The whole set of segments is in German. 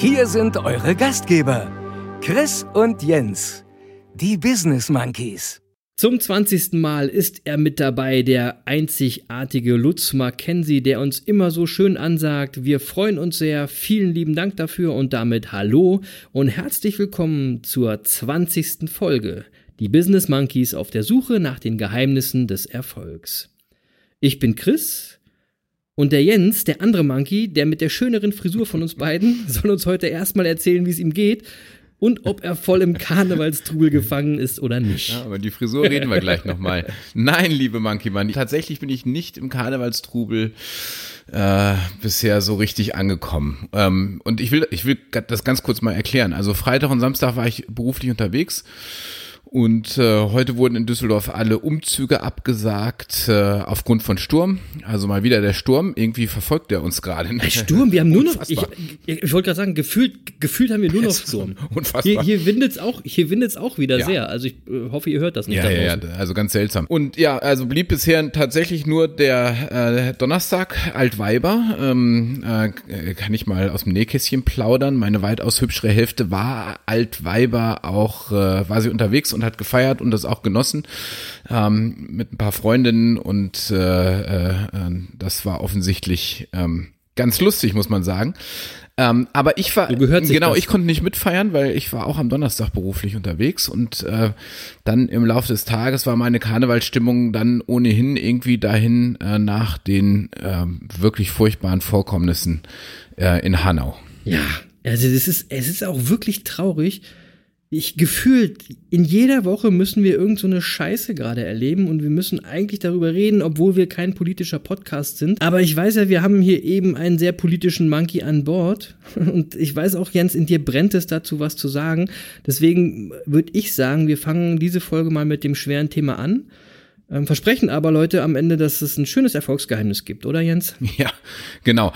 Hier sind eure Gastgeber, Chris und Jens, die Business Monkeys. Zum 20. Mal ist er mit dabei, der einzigartige Lutz Mackenzie, der uns immer so schön ansagt. Wir freuen uns sehr. Vielen lieben Dank dafür und damit hallo und herzlich willkommen zur 20. Folge. Die Business Monkeys auf der Suche nach den Geheimnissen des Erfolgs. Ich bin Chris und der Jens, der andere Monkey, der mit der schöneren Frisur von uns beiden, soll uns heute erstmal erzählen, wie es ihm geht und ob er voll im Karnevalstrubel gefangen ist oder nicht. Ja, aber die Frisur reden wir gleich nochmal. Nein, liebe Monkey Mann, tatsächlich bin ich nicht im Karnevalstrubel äh, bisher so richtig angekommen. Ähm, und ich will, ich will das ganz kurz mal erklären. Also Freitag und Samstag war ich beruflich unterwegs. Und äh, heute wurden in Düsseldorf alle Umzüge abgesagt äh, aufgrund von Sturm. Also mal wieder der Sturm. Irgendwie verfolgt er uns gerade. Der Sturm, wir haben nur noch, ich, ich, wollte gerade sagen, gefühlt, gefühlt haben wir nur noch Sturm. Unfassbar. Hier, hier windet's auch, hier windet's auch wieder Ja. sehr. Also ich äh, hoffe, ihr hört das nicht. Ja, ja, ja, also ganz seltsam. Und ja, also blieb bisher tatsächlich nur der äh, Donnerstag Altweiber. Ähm, äh, kann ich mal aus dem Nähkästchen plaudern. Meine weitaus hübschere Hälfte war Altweiber auch, äh, war sie unterwegs und hat gefeiert und das auch genossen ähm, mit ein paar Freundinnen und äh, äh, das war offensichtlich ähm, ganz lustig, muss man sagen. Ähm, aber ich war, genau, ich konnte nicht mitfeiern, weil ich war auch am Donnerstag beruflich unterwegs und äh, dann im Laufe des Tages war meine Karnevalsstimmung dann ohnehin irgendwie dahin äh, nach den äh, wirklich furchtbaren Vorkommnissen äh, in Hanau. Ja, also es ist, es ist auch wirklich traurig. Ich gefühlt, in jeder Woche müssen wir irgend so Scheiße gerade erleben und wir müssen eigentlich darüber reden, obwohl wir kein politischer Podcast sind. Aber ich weiß ja, wir haben hier eben einen sehr politischen Monkey an Bord. Und ich weiß auch, Jens, in dir brennt es dazu, was zu sagen. Deswegen würde ich sagen, wir fangen diese Folge mal mit dem schweren Thema an. Ähm, versprechen aber, Leute, am Ende, dass es ein schönes Erfolgsgeheimnis gibt, oder Jens? Ja, genau.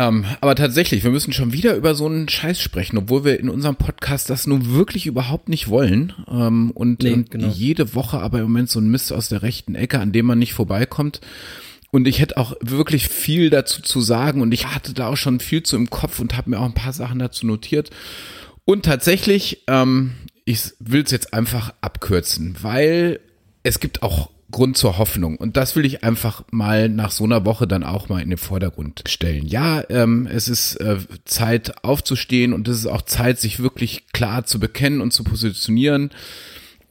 Ähm, aber tatsächlich, wir müssen schon wieder über so einen Scheiß sprechen, obwohl wir in unserem Podcast das nun wirklich überhaupt nicht wollen. Ähm, und, Nee, und genau. jede Woche aber im Moment so ein Mist aus der rechten Ecke, an dem man nicht vorbeikommt. Und ich hätte auch wirklich viel dazu zu sagen und ich hatte da auch schon viel zu im Kopf und habe mir auch ein paar Sachen dazu notiert. Und tatsächlich, ähm, ich will es jetzt einfach abkürzen, weil es gibt auch Grund zur Hoffnung. Und das will ich einfach mal nach so einer Woche dann auch mal in den Vordergrund stellen. Ja, ähm, es ist äh, Zeit aufzustehen und es ist auch Zeit, sich wirklich klar zu bekennen und zu positionieren.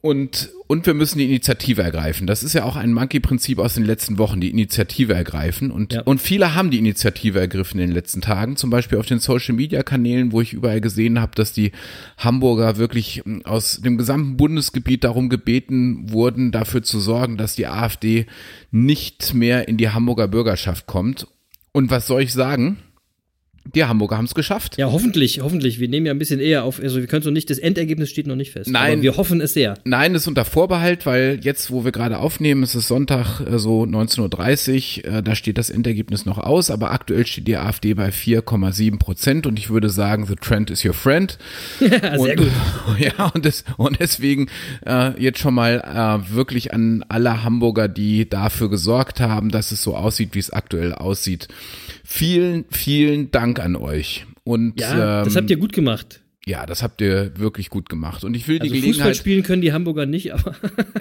Und, und wir müssen die Initiative ergreifen. Das ist ja auch ein Monkey-Prinzip aus den letzten Wochen, die Initiative ergreifen. Und, Ja. und viele haben die Initiative ergriffen in den letzten Tagen, zum Beispiel auf den Social-Media-Kanälen, wo ich überall gesehen habe, dass die Hamburger wirklich mm, aus dem gesamten Bundesgebiet darum gebeten wurden, dafür zu sorgen, dass die AfD nicht mehr in die Hamburger Bürgerschaft kommt. Und was soll ich sagen? Die Hamburger haben es geschafft. Ja, hoffentlich, hoffentlich. Wir nehmen ja ein bisschen eher auf, also wir können so nicht, das Endergebnis steht noch nicht fest. Nein. Wir hoffen es sehr. Nein, ist unter Vorbehalt, weil jetzt, wo wir gerade aufnehmen, es ist Sonntag äh, so 19.30 Uhr, äh, da steht das Endergebnis noch aus, aber aktuell steht die AfD bei 4,7 Prozent und ich würde sagen, the trend is your friend. Sehr und, gut. Ja, und, des, und deswegen äh, jetzt schon mal äh, wirklich an alle Hamburger, die dafür gesorgt haben, dass es so aussieht, wie es aktuell aussieht. Vielen, vielen Dank an euch. Und Ja, das ähm, habt ihr gut gemacht. Ja, das habt ihr wirklich gut gemacht. Und ich will Also die Fußball Gelegenheit. spielen können die Hamburger nicht, aber,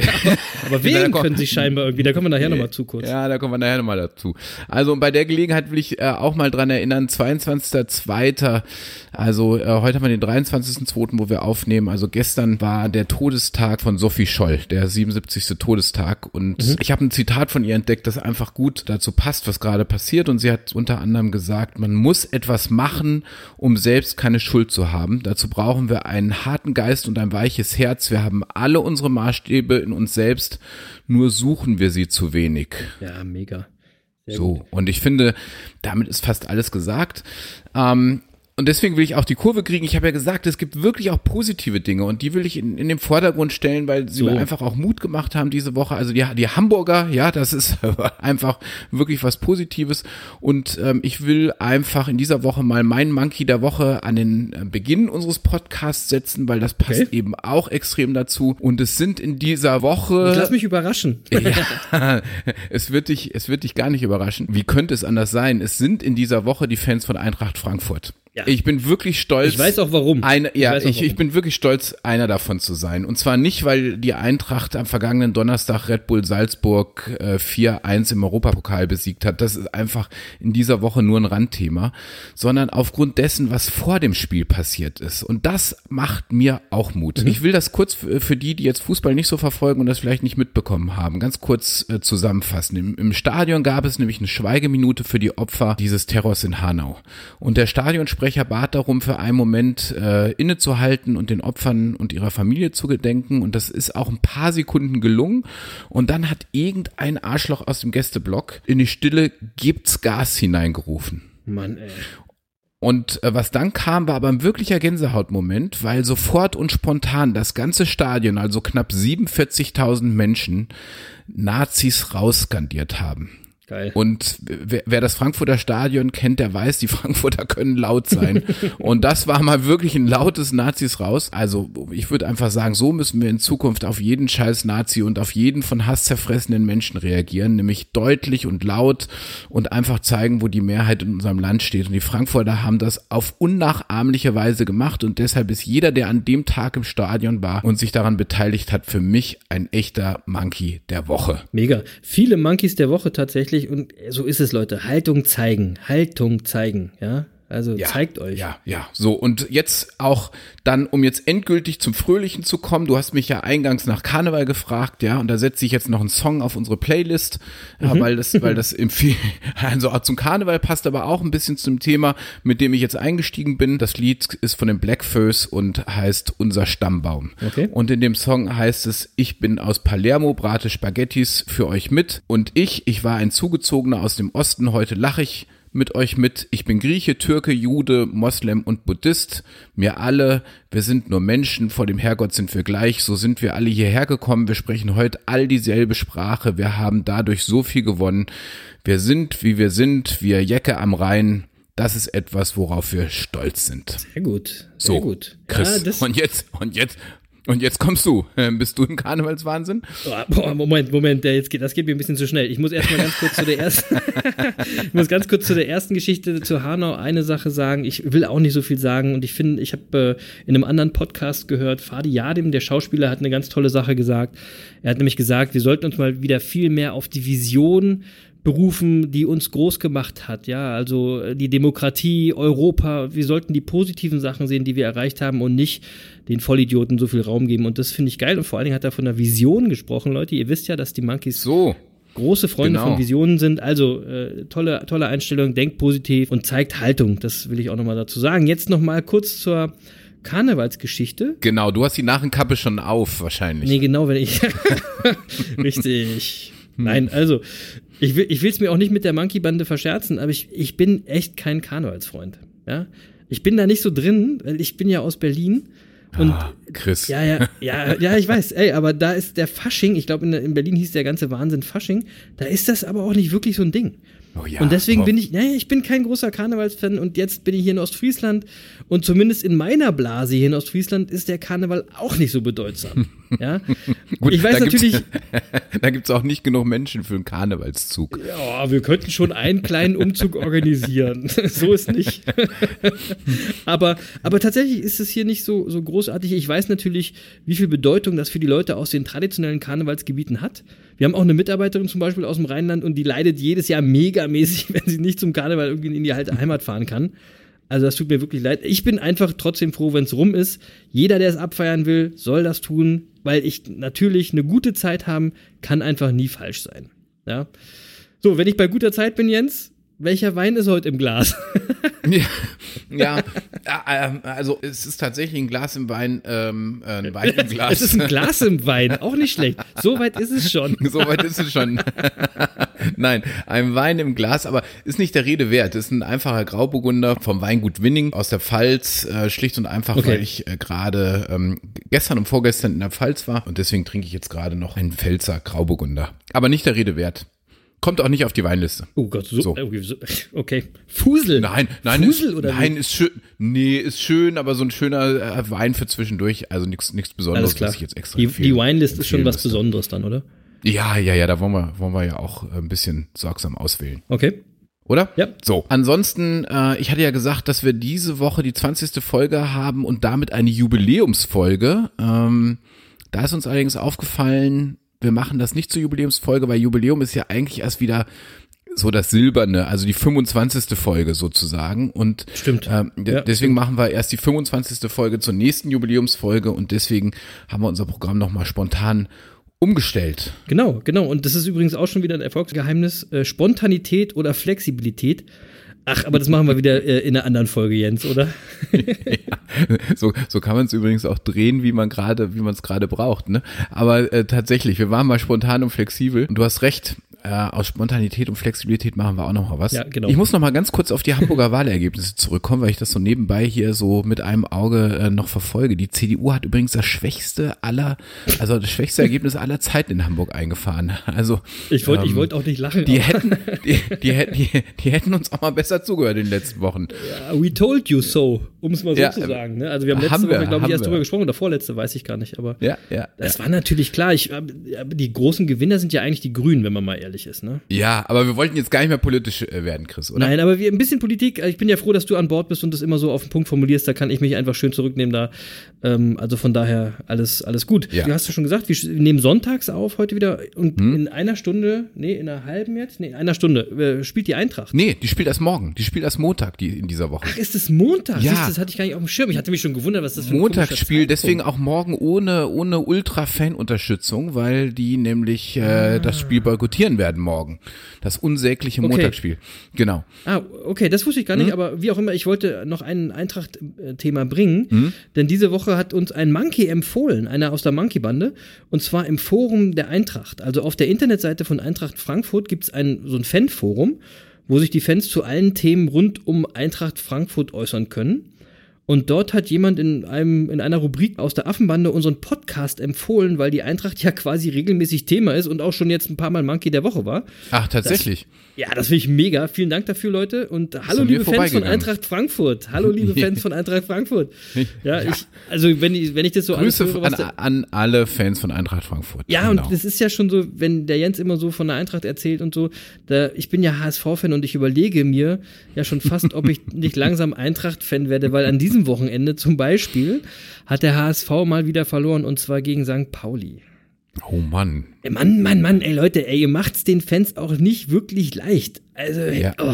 aber wählen können sie scheinbar irgendwie. Da kommen wir nachher nochmal zu kurz. Ja, da kommen wir nachher nochmal dazu. Also bei der Gelegenheit will ich äh, auch mal dran erinnern, 22.02., also äh, heute haben wir den 23.02., wo wir aufnehmen. Also gestern war der Todestag von Sophie Scholl, der 77. Todestag. Und Mhm. ich habe ein Zitat von ihr entdeckt, das einfach gut dazu passt, was gerade passiert. Und sie hat unter anderem gesagt, man muss etwas machen, um selbst keine Schuld zu haben. Dazu brauchen wir einen harten Geist und ein weiches Herz. Wir haben alle unsere Maßstäbe in uns selbst, nur suchen wir sie zu wenig. Ja, mega. Sehr So, gut. und ich finde, damit ist fast alles gesagt. Ähm, und deswegen will ich auch die Kurve kriegen. Ich habe ja gesagt, es gibt wirklich auch positive Dinge und die will ich in, in den Vordergrund stellen, weil sie So. mir einfach auch Mut gemacht haben diese Woche. Also die, die Hamburger, ja, das ist einfach wirklich was Positives. Und ähm, ich will einfach in dieser Woche mal meinen Monkey der Woche an den äh, Beginn unseres Podcasts setzen, weil das passt Okay. eben auch extrem dazu. Und es sind in dieser Woche. Ich lass mich überraschen. Ja, es wird dich, es wird dich gar nicht überraschen. Wie könnte es anders sein? Es sind in dieser Woche die Fans von Eintracht Frankfurt. Ja. Ich bin wirklich stolz. Ich weiß auch warum. Eine, ja, ich, ich warum. bin wirklich stolz, einer davon zu sein. Und zwar nicht, weil die Eintracht am vergangenen Donnerstag Red Bull Salzburg äh, 4-1 im Europapokal besiegt hat. Das ist einfach in dieser Woche nur ein Randthema, sondern aufgrund dessen, was vor dem Spiel passiert ist. Und das macht mir auch Mut. Mhm. Ich will das kurz für für die, die jetzt Fußball nicht so verfolgen und das vielleicht nicht mitbekommen haben, ganz kurz äh, zusammenfassen. Im, Im Stadion gab es nämlich eine Schweigeminute für die Opfer dieses Terrors in Hanau. Und der Stadionsprecher bat darum, für einen Moment äh, innezuhalten und den Opfern und ihrer Familie zu gedenken. Und das ist auch ein paar Sekunden gelungen. Und dann hat irgendein Arschloch aus dem Gästeblock in die Stille gibt's Gas hineingerufen. Mann, ey. Und äh, was dann kam, war aber ein wirklicher Gänsehautmoment, weil sofort und spontan das ganze Stadion, also knapp 47.000 Menschen, Nazis rausskandiert haben. Geil. Und wer, wer das Frankfurter Stadion kennt, der weiß, die Frankfurter können laut sein. Und das war mal wirklich ein lautes Nazis raus. Also ich würde einfach sagen, so müssen wir in Zukunft auf jeden scheiß Nazi und auf jeden von Hass zerfressenen Menschen reagieren, nämlich deutlich und laut und einfach zeigen, wo die Mehrheit in unserem Land steht. Und die Frankfurter haben das auf unnachahmliche Weise gemacht und deshalb ist jeder, der an dem Tag im Stadion war und sich daran beteiligt hat, für mich ein echter Monkey der Woche. Mega. Viele Monkeys der Woche tatsächlich und so ist es, Leute. Haltung zeigen. Haltung zeigen, ja. Also zeigt euch. Ja, ja. So, und jetzt auch dann, um jetzt endgültig zum Fröhlichen zu kommen, du hast mich ja eingangs nach Karneval gefragt, ja, und da setze ich jetzt noch einen Song auf unsere Playlist, ja, Mhm. weil das, weil das im also auch zum Karneval passt, aber auch ein bisschen zum Thema, mit dem ich jetzt eingestiegen bin. Das Lied ist von den Blackfoes und heißt Unser Stammbaum. Okay. Und in dem Song heißt es, ich bin aus Palermo, brate Spaghettis für euch mit. Und ich, ich war ein Zugezogener aus dem Osten, heute lache ich mit euch mit. Ich bin Grieche, Türke, Jude, Moslem und Buddhist. Wir alle, wir sind nur Menschen, vor dem Herrgott sind wir gleich. So sind wir alle hierher gekommen. Wir sprechen heute all dieselbe Sprache. Wir haben dadurch so viel gewonnen. Wir sind, wie wir sind, wir Jecke am Rhein. Das ist etwas, worauf wir stolz sind. Sehr gut. Sehr So, gut. Chris. Ja, und jetzt, und jetzt, und jetzt kommst du. Ähm, Bist du im Karnevalswahnsinn? Boah, Moment, Moment, jetzt geht, das geht mir ein bisschen zu schnell. Ich muss erstmal ganz kurz zu der ersten, ich muss ganz kurz zu der ersten Geschichte zu Hanau eine Sache sagen. Ich will auch nicht so viel sagen und ich finde, ich habe äh, in einem anderen Podcast gehört, Fadi Yadim, der Schauspieler, hat eine ganz tolle Sache gesagt. Er hat nämlich gesagt, wir sollten uns mal wieder viel mehr auf die Vision berufen, die uns groß gemacht hat. Ja, also äh, die Demokratie, Europa. Wir sollten die positiven Sachen sehen, die wir erreicht haben und nicht den Vollidioten so viel Raum geben. Und das finde ich geil. Und vor allen Dingen hat er von der Vision gesprochen, Leute. Ihr wisst ja, dass die Monkeys So. große Freunde Genau. von Visionen sind. Also äh, tolle, tolle Einstellung, denkt positiv und zeigt Haltung. Das will ich auch nochmal dazu sagen. Jetzt nochmal kurz zur Karnevalsgeschichte. Genau, du hast die Nachenkappe schon auf, wahrscheinlich. Nee, genau, wenn ich. Richtig. Nein, also, ich will ich es mir auch nicht mit der Monkey-Bande verscherzen, aber ich, ich bin echt kein Karnevalsfreund. Ja? Ich bin da nicht so drin, weil ich bin ja aus Berlin. Und Ah, Chris. ja, ja, ja, ja, ich weiß, ey, aber da ist der Fasching, ich glaube, in, in Berlin hieß der ganze Wahnsinn Fasching, da ist das aber auch nicht wirklich so ein Ding. Oh ja, und deswegen bin ich, naja, ich bin kein großer Karnevalsfan und jetzt bin ich hier in Ostfriesland und zumindest in meiner Blase hier in Ostfriesland ist der Karneval auch nicht so bedeutsam. Ja, Gut, ich weiß da gibt's- natürlich, da gibt's auch nicht genug Menschen für einen Karnevalszug. ja, wir könnten schon einen kleinen Umzug organisieren. so ist nicht. aber, aber tatsächlich ist es hier nicht so, so großartig. Ich weiß natürlich, wie viel Bedeutung das für die Leute aus den traditionellen Karnevalsgebieten hat. Wir haben auch eine Mitarbeiterin zum Beispiel aus dem Rheinland und die leidet jedes Jahr megamäßig, wenn sie nicht zum Karneval irgendwie in die alte Heimat fahren kann. Also das tut mir wirklich leid. Ich bin einfach trotzdem froh, wenn es rum ist. Jeder, der es abfeiern will, soll das tun, weil ich natürlich eine gute Zeit haben, kann einfach nie falsch sein. Ja. So, wenn ich bei guter Zeit bin, Jens, welcher Wein ist heute im Glas? Ja, ja äh, äh, also es ist tatsächlich ein Glas im Wein, ähm, äh, ein Wein im Glas. es ist ein Glas im Wein, auch nicht schlecht. So weit ist es schon. So weit ist es schon. Nein, ein Wein im Glas, aber ist nicht der Rede wert. Ist ein einfacher Grauburgunder vom Weingut Winning aus der Pfalz. Äh, schlicht und einfach, Okay. weil ich äh, gerade ähm, gestern und vorgestern in der Pfalz war und deswegen trinke ich jetzt gerade noch einen Pfälzer Grauburgunder. Aber nicht der Rede wert. Kommt auch nicht auf die Weinliste. Oh Gott, so, So. okay. Fusel. Nein, nein, Fusel ist, oder nein, ist schön. Nee, ist schön, aber so ein schöner äh, Wein für zwischendurch. Also nichts nichts Besonderes, was ich jetzt extra Die, die Winelist ist schon was. Besonderes dann, oder? Ja, ja, ja, da wollen wir, wollen wir ja auch ein bisschen sorgsam auswählen. Okay. Oder? Ja. So, ansonsten, äh, ich hatte ja gesagt, dass wir diese Woche die 20. Folge haben und damit eine Jubiläumsfolge. Ähm, da ist uns allerdings aufgefallen, wir machen das nicht zur Jubiläumsfolge, weil Jubiläum ist ja eigentlich erst wieder so das Silberne, also die 25. Folge sozusagen. Und Stimmt. de- Ja, deswegen machen wir erst die 25. Folge zur nächsten Jubiläumsfolge und deswegen haben wir unser Programm nochmal spontan umgestellt. Genau, genau. Und das ist übrigens auch schon wieder ein Erfolgsgeheimnis. Äh, Spontanität oder Flexibilität. Ach, aber das machen wir wieder äh, in einer anderen Folge, Jens, oder? So, so kann man es übrigens auch drehen, wie man gerade, wie man es gerade braucht. Ne? Aber äh, tatsächlich, wir waren mal spontan und flexibel. Und du hast recht. Äh, aus Spontanität und Flexibilität machen wir auch noch mal was. Ja, genau. Ich muss noch mal ganz kurz auf die Hamburger Wahlergebnisse zurückkommen, weil ich das so nebenbei hier so mit einem Auge äh, noch verfolge. Die CDU hat übrigens das schwächste aller, also das schwächste Ergebnis aller Zeiten in Hamburg eingefahren. Also Ich wollte ich ähm, wollte auch nicht lachen. die hätten, die, die, hätten- die, die hätten uns auch mal besser zugehört in den letzten Wochen. We told you so, um es mal so Ja, zu sagen. Ne? Also wir haben letzte haben Woche, glaube ich, erst wir. drüber gesprochen, oder vorletzte, weiß ich gar nicht. Aber Ja, ja. das war natürlich klar. Ich, aber die großen Gewinner sind ja eigentlich die Grünen, wenn man mal ehrlich ist. Ne? Ja, aber wir wollten jetzt gar nicht mehr politisch äh, werden, Chris, oder? Nein, aber wir, ein bisschen Politik. Ich bin ja froh, dass du an Bord bist und das immer so auf den Punkt formulierst. Da kann ich mich einfach schön zurücknehmen. Da, ähm, also von daher alles, alles gut. Ja. Du hast ja schon gesagt, wir nehmen sonntags auf heute wieder und Hm? in einer Stunde, nee, in einer halben jetzt, nee, in einer Stunde äh, spielt die Eintracht. Nee, die spielt erst morgen. Die spielt erst Montag die, in dieser Woche. Ach, ist es Montag? Ja. Siehst Das hatte ich gar nicht auf dem Schirm. Ich hatte mich schon gewundert, was das für ein Montagsspiel, deswegen auch morgen ohne, ohne Ultra-Fan-Unterstützung, weil die nämlich äh, das Spiel boykottieren werden morgen. Das unsägliche Okay. Montagsspiel. Genau. Ah, okay, das wusste ich gar nicht, aber wie auch immer, ich wollte noch ein Eintracht-Thema bringen, Hm? denn diese Woche hat uns ein Monkey empfohlen, einer aus der Monkey-Bande, und zwar im Forum der Eintracht. Also auf der Internetseite von Eintracht Frankfurt gibt es ein, so ein Fan-Forum, wo sich die Fans zu allen Themen rund um Eintracht Frankfurt äußern können. Und dort hat jemand in einem, in einer Rubrik aus der Affenbande unseren Podcast empfohlen, weil die Eintracht ja quasi regelmäßig Thema ist und auch schon jetzt ein paar Mal Monkey der Woche war. Ach, tatsächlich. Ja, das finde ich mega. Vielen Dank dafür, Leute. Und hallo, liebe Fans von. Eintracht Frankfurt. Hallo, liebe Fans von Eintracht Frankfurt. Ja, ich, also wenn ich, wenn ich das so Grüße höre, an, an alle Fans von Eintracht Frankfurt. ja, Genau. und das ist ja schon so, wenn der Jens immer so von der Eintracht erzählt und so, da, ich bin ja HSV-Fan und ich überlege mir ja schon fast, ob ich nicht langsam Eintracht-Fan werde, weil an diesem Wochenende zum Beispiel hat der HSV mal wieder verloren und zwar gegen St. Pauli. Oh Mann. Ey, Mann, Mann, Mann, ey Leute, ey, ihr macht's den Fans auch nicht wirklich leicht. Also, Ja. oh.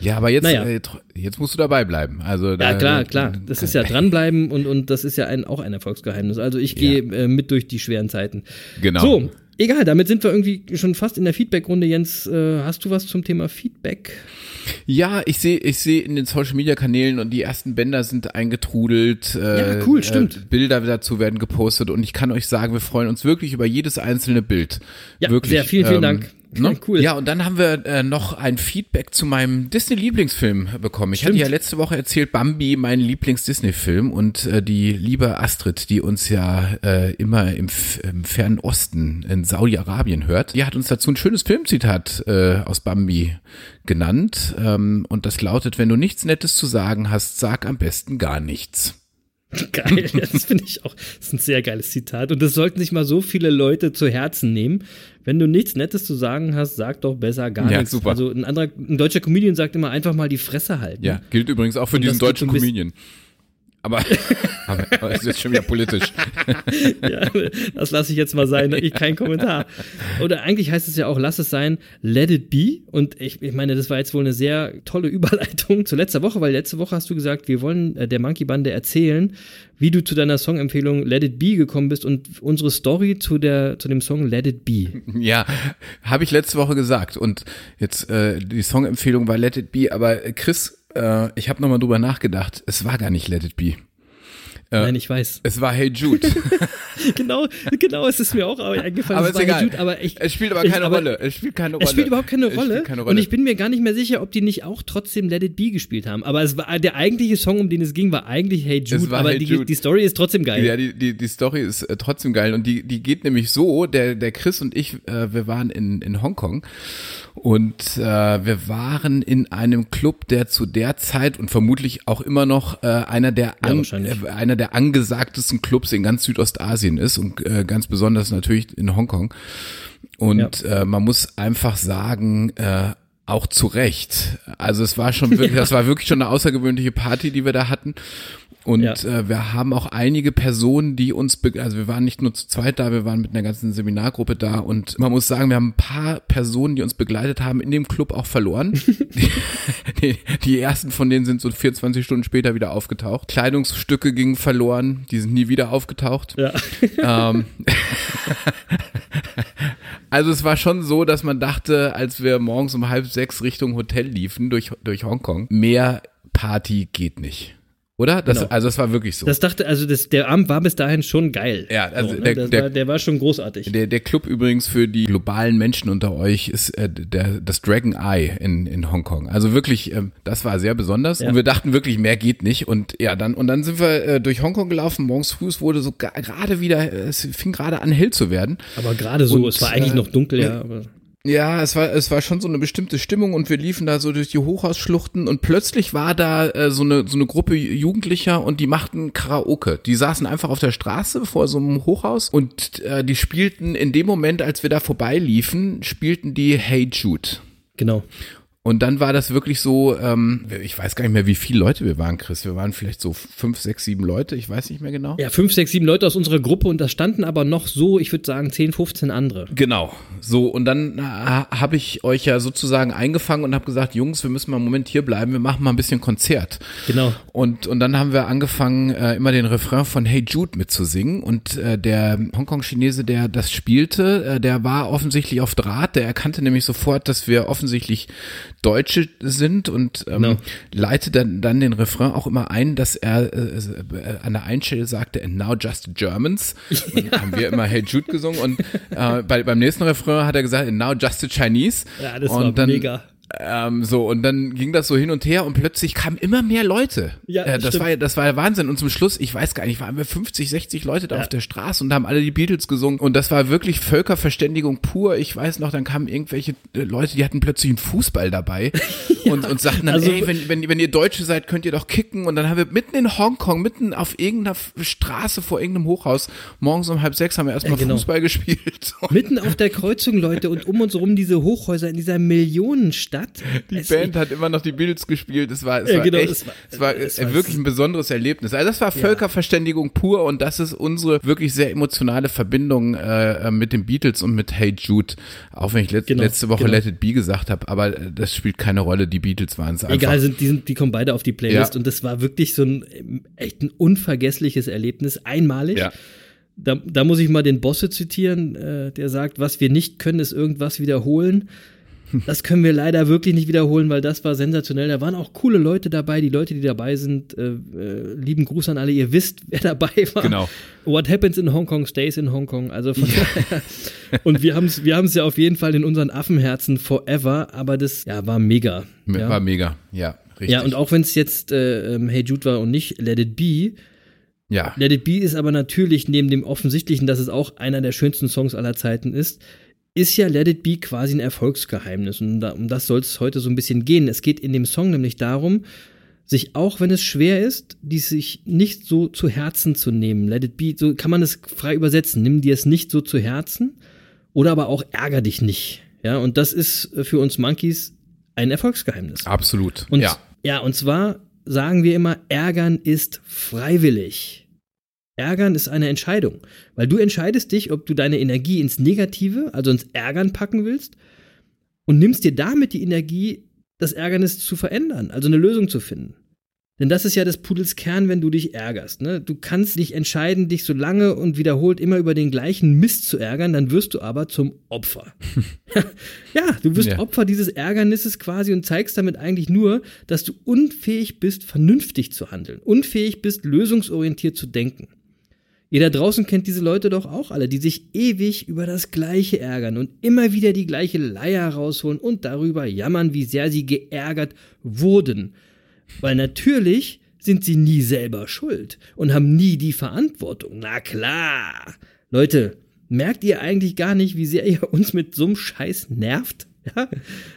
Ja, aber jetzt, Naja. äh, jetzt musst du dabei bleiben. Also Ja, klar, klar. Das ist ja dranbleiben und, und das ist ja ein, auch ein Erfolgsgeheimnis. Also ich gehe äh, mit durch die schweren Zeiten. Genau. So, egal, damit sind wir irgendwie schon fast in der Feedback-Runde. Jens, äh, hast du was zum Thema Feedback? Ja, ich sehe ich sehe in den Social Media Kanälen und die ersten Bänder sind eingetrudelt. Äh, Ja, cool, stimmt. Äh, Bilder dazu werden gepostet und ich kann euch sagen, wir freuen uns wirklich über jedes einzelne Bild. Ja, wirklich, sehr vielen, vielen ähm, Dank. Ne? Cool. Ja, und dann haben wir äh, noch ein Feedback zu meinem Disney-Lieblingsfilm bekommen. Ich hatte Stimmt. ja letzte Woche erzählt, Bambi, mein Lieblings-Disney-Film und äh, die liebe Astrid, die uns ja äh, immer im, im fernen Osten in Saudi-Arabien hört, die hat uns dazu ein schönes Filmzitat äh, aus Bambi genannt ähm, und das lautet, wenn du nichts Nettes zu sagen hast, sag am besten gar nichts. Geil, das finde ich auch. Das ist ein sehr geiles Zitat. Und das sollten sich mal so viele Leute zu Herzen nehmen. Wenn du nichts Nettes zu sagen hast, sag doch besser gar Ja, nichts. super. Also ein anderer, ein deutscher Comedian sagt immer einfach mal die Fresse halten. Ja, gilt übrigens auch für Und diesen deutschen so ein bisschen- Comedian. Aber, aber, aber ist jetzt schon wieder politisch. Ja, das lasse ich jetzt mal sein. Ich, kein Kommentar. Oder eigentlich heißt es ja auch, lass es sein, let it be. Und ich, ich meine, das war jetzt wohl eine sehr tolle Überleitung zu letzter Woche, weil letzte Woche hast du gesagt, wir wollen äh, der Monkey Bande erzählen, wie du zu deiner Songempfehlung Let It Be gekommen bist und unsere Story zu der zu dem Song Let It Be. Ja, habe ich letzte Woche gesagt. Und jetzt äh, die Songempfehlung war Let It Be, aber äh, Chris, äh, ich habe nochmal drüber nachgedacht. Es war gar nicht Let It Be. Nein, ich weiß. Es war Hey Jude. genau, genau, es ist mir auch eingefallen. aber es ist war egal. Jude, aber ich, es spielt aber ich- keine Rolle. Es spielt keine Rolle. Es spielt überhaupt keine Rolle. keine Und Rolle. ich bin mir gar nicht mehr sicher, ob die nicht auch trotzdem Let It Be gespielt haben. Aber es war der eigentliche Song, um den es ging, war eigentlich Hey Jude. aber Hey die, Jude. die Story ist trotzdem geil. Ja, die, die, die Story ist äh, trotzdem geil und die, die geht nämlich so, der, der Chris und ich, äh, wir waren in, in Hongkong und äh, wir waren in einem Club, der zu der Zeit und vermutlich auch immer noch äh, einer der Ja, an, äh, einer der angesagtesten Clubs in ganz Südostasien ist und äh, ganz besonders natürlich in Hongkong. Und äh, man muss einfach sagen, äh, auch zu Recht. Also es war schon wirklich, das war wirklich schon eine außergewöhnliche Party, die wir da hatten. Und Ja. äh, wir haben auch einige Personen, die uns, also wir waren nicht nur zu zweit da, wir waren mit einer ganzen Seminargruppe da und man muss sagen, wir haben ein paar Personen, die uns begleitet haben, in dem Club auch verloren. die, die, die ersten von denen sind so 24 Stunden später wieder aufgetaucht. Kleidungsstücke gingen verloren, die sind nie wieder aufgetaucht. Ja. Ähm, also es war schon so, dass man dachte, als wir morgens um halb sechs Richtung Hotel liefen durch, durch Hongkong, mehr Party geht nicht. Oder? Das, Genau. Also es war wirklich so. Das dachte, also das, der Abend war bis dahin schon geil. Ja, also so, ne? der- das der- war, der war schon großartig. der, der Club übrigens für die globalen Menschen unter euch ist äh, der, das Dragon Eye in, in Hongkong. Also wirklich, ähm, das war sehr besonders. Ja. Und wir dachten wirklich, mehr geht nicht. Und ja, dann, und dann sind wir äh, durch Hongkong gelaufen. Morgens früh, es wurde so gerade wieder, es fing gerade an hell zu werden. aber gerade so, Und, es war eigentlich äh, noch dunkel, ja. Ja, es war, es war schon so eine bestimmte Stimmung und wir liefen da so durch die Hochhausschluchten und plötzlich war da äh, so eine so eine Gruppe Jugendlicher und die machten Karaoke. Die saßen einfach auf der Straße vor so einem Hochhaus und äh, die spielten in dem Moment, als wir da vorbeiliefen, spielten die Hey Jude. genau. Und dann war das wirklich so, ähm, ich weiß gar nicht mehr, wie viele Leute wir waren, Chris. Wir waren vielleicht so fünf, sechs, sieben Leute, ich weiß nicht mehr genau. Ja, fünf, sechs, sieben Leute aus unserer Gruppe und da standen aber noch so, ich würde sagen, 10, 15 andere. Genau, so und dann äh, habe ich euch ja sozusagen eingefangen und habe gesagt, Jungs, wir müssen mal einen Moment hier bleiben, wir machen mal ein bisschen Konzert. Genau. Und und dann haben wir angefangen, äh, immer den Refrain von Hey Jude mitzusingen und äh, der Hongkong-Chinese, der das spielte, äh, der war offensichtlich auf Draht, der erkannte nämlich sofort, dass wir offensichtlich Deutsche sind und ähm, Genau. leitete dann, dann den Refrain auch immer ein, dass er äh, äh, an der einen Stelle sagte, and now just Germans. Und dann haben wir immer Hey Jude gesungen und äh, bei, beim nächsten Refrain hat er gesagt, and now just the Chinese. Ja, das und war dann, mega. Ähm, so, und dann ging das so hin und her und plötzlich kamen immer mehr Leute. Ja, äh, das stimmt. war ja, das war ja Wahnsinn. Und zum Schluss, ich weiß gar nicht, waren wir 50, 60 Leute da Ja. auf der Straße und haben alle die Beatles gesungen. Und das war wirklich Völkerverständigung pur. Ich weiß noch, dann kamen irgendwelche äh, Leute, die hatten plötzlich einen Fußball dabei und, und sagten dann, also- ey, wenn, wenn, wenn ihr Deutsche seid, könnt ihr doch kicken. Und dann haben wir mitten in Hongkong, mitten auf irgendeiner Straße vor irgendeinem Hochhaus, morgens um halb sechs haben wir erstmal Ja, genau. Fußball gespielt. Mitten auf der Kreuzung, Leute, und um uns herum diese Hochhäuser in dieser Millionenstadt. Die Es- Band hat immer noch die Beatles gespielt. Es war, es Ja, war genau, echt, es es war- war, es äh, war- wirklich ein besonderes Erlebnis. Also das war Völkerverständigung pur und das ist unsere wirklich sehr emotionale Verbindung äh, äh, mit den Beatles und mit Hey Jude. Auch wenn ich let Genau, letzte Woche genau. Let It Be gesagt habe, aber äh, das spielt keine Rolle. Die Beatles waren es einfach. Egal, sind, die, sind, die kommen beide auf die Playlist Ja. und das war wirklich so ein ähm, echt ein unvergessliches Erlebnis, einmalig. Ja. Da, da muss ich mal den Bosse zitieren, äh, der sagt, was wir nicht können, ist irgendwas wiederholen. Das können wir leider wirklich nicht wiederholen, weil das war sensationell. Da waren auch coole Leute dabei. Die Leute, die dabei sind, äh, äh, lieben Gruß an alle. Ihr wisst, wer dabei war. Genau. What happens in Hongkong stays in Hongkong. Also von daher. Und wir haben es wir haben's ja auf jeden Fall in unseren Affenherzen forever. Aber das ja, war mega. Ja. War mega, ja, richtig. Ja, und auch wenn es jetzt äh, ähm, Hey Jude war und nicht Let It Be, ja. Let It Be ist aber natürlich neben dem offensichtlichen, dass es auch einer der schönsten Songs aller Zeiten ist, ist ja Let It Be quasi ein Erfolgsgeheimnis. Und da, um das soll es heute so ein bisschen gehen. Es geht in dem Song nämlich darum, sich auch wenn es schwer ist, die sich nicht so zu Herzen zu nehmen. Let It Be, so kann man es frei übersetzen. Nimm dir es nicht so zu Herzen oder aber auch ärger dich nicht. Ja, und das ist für uns Monkeys ein Erfolgsgeheimnis. Absolut. Und, ja. ja, und zwar sagen wir immer, ärgern ist freiwillig. Ärgern ist eine Entscheidung, weil du entscheidest dich, ob du deine Energie ins Negative, also ins Ärgern packen willst und nimmst dir damit die Energie, das Ärgernis zu verändern, also eine Lösung zu finden. Denn das ist ja des Pudels Kern, wenn du dich ärgerst. Ne? Du kannst dich entscheiden, dich so lange und wiederholt immer über den gleichen Mist zu ärgern, dann wirst du aber zum Opfer. ja, du wirst Ja. Opfer dieses Ärgernisses quasi und zeigst damit eigentlich nur, dass du unfähig bist, vernünftig zu handeln, unfähig bist, lösungsorientiert zu denken. Ihr da draußen kennt diese Leute doch auch alle, die sich ewig über das Gleiche ärgern und immer wieder die gleiche Leier rausholen und darüber jammern, wie sehr sie geärgert wurden. Weil natürlich sind sie nie selber schuld und haben nie die Verantwortung. Na klar. Leute, merkt ihr eigentlich gar nicht, wie sehr ihr uns mit so einem Scheiß nervt? Ja?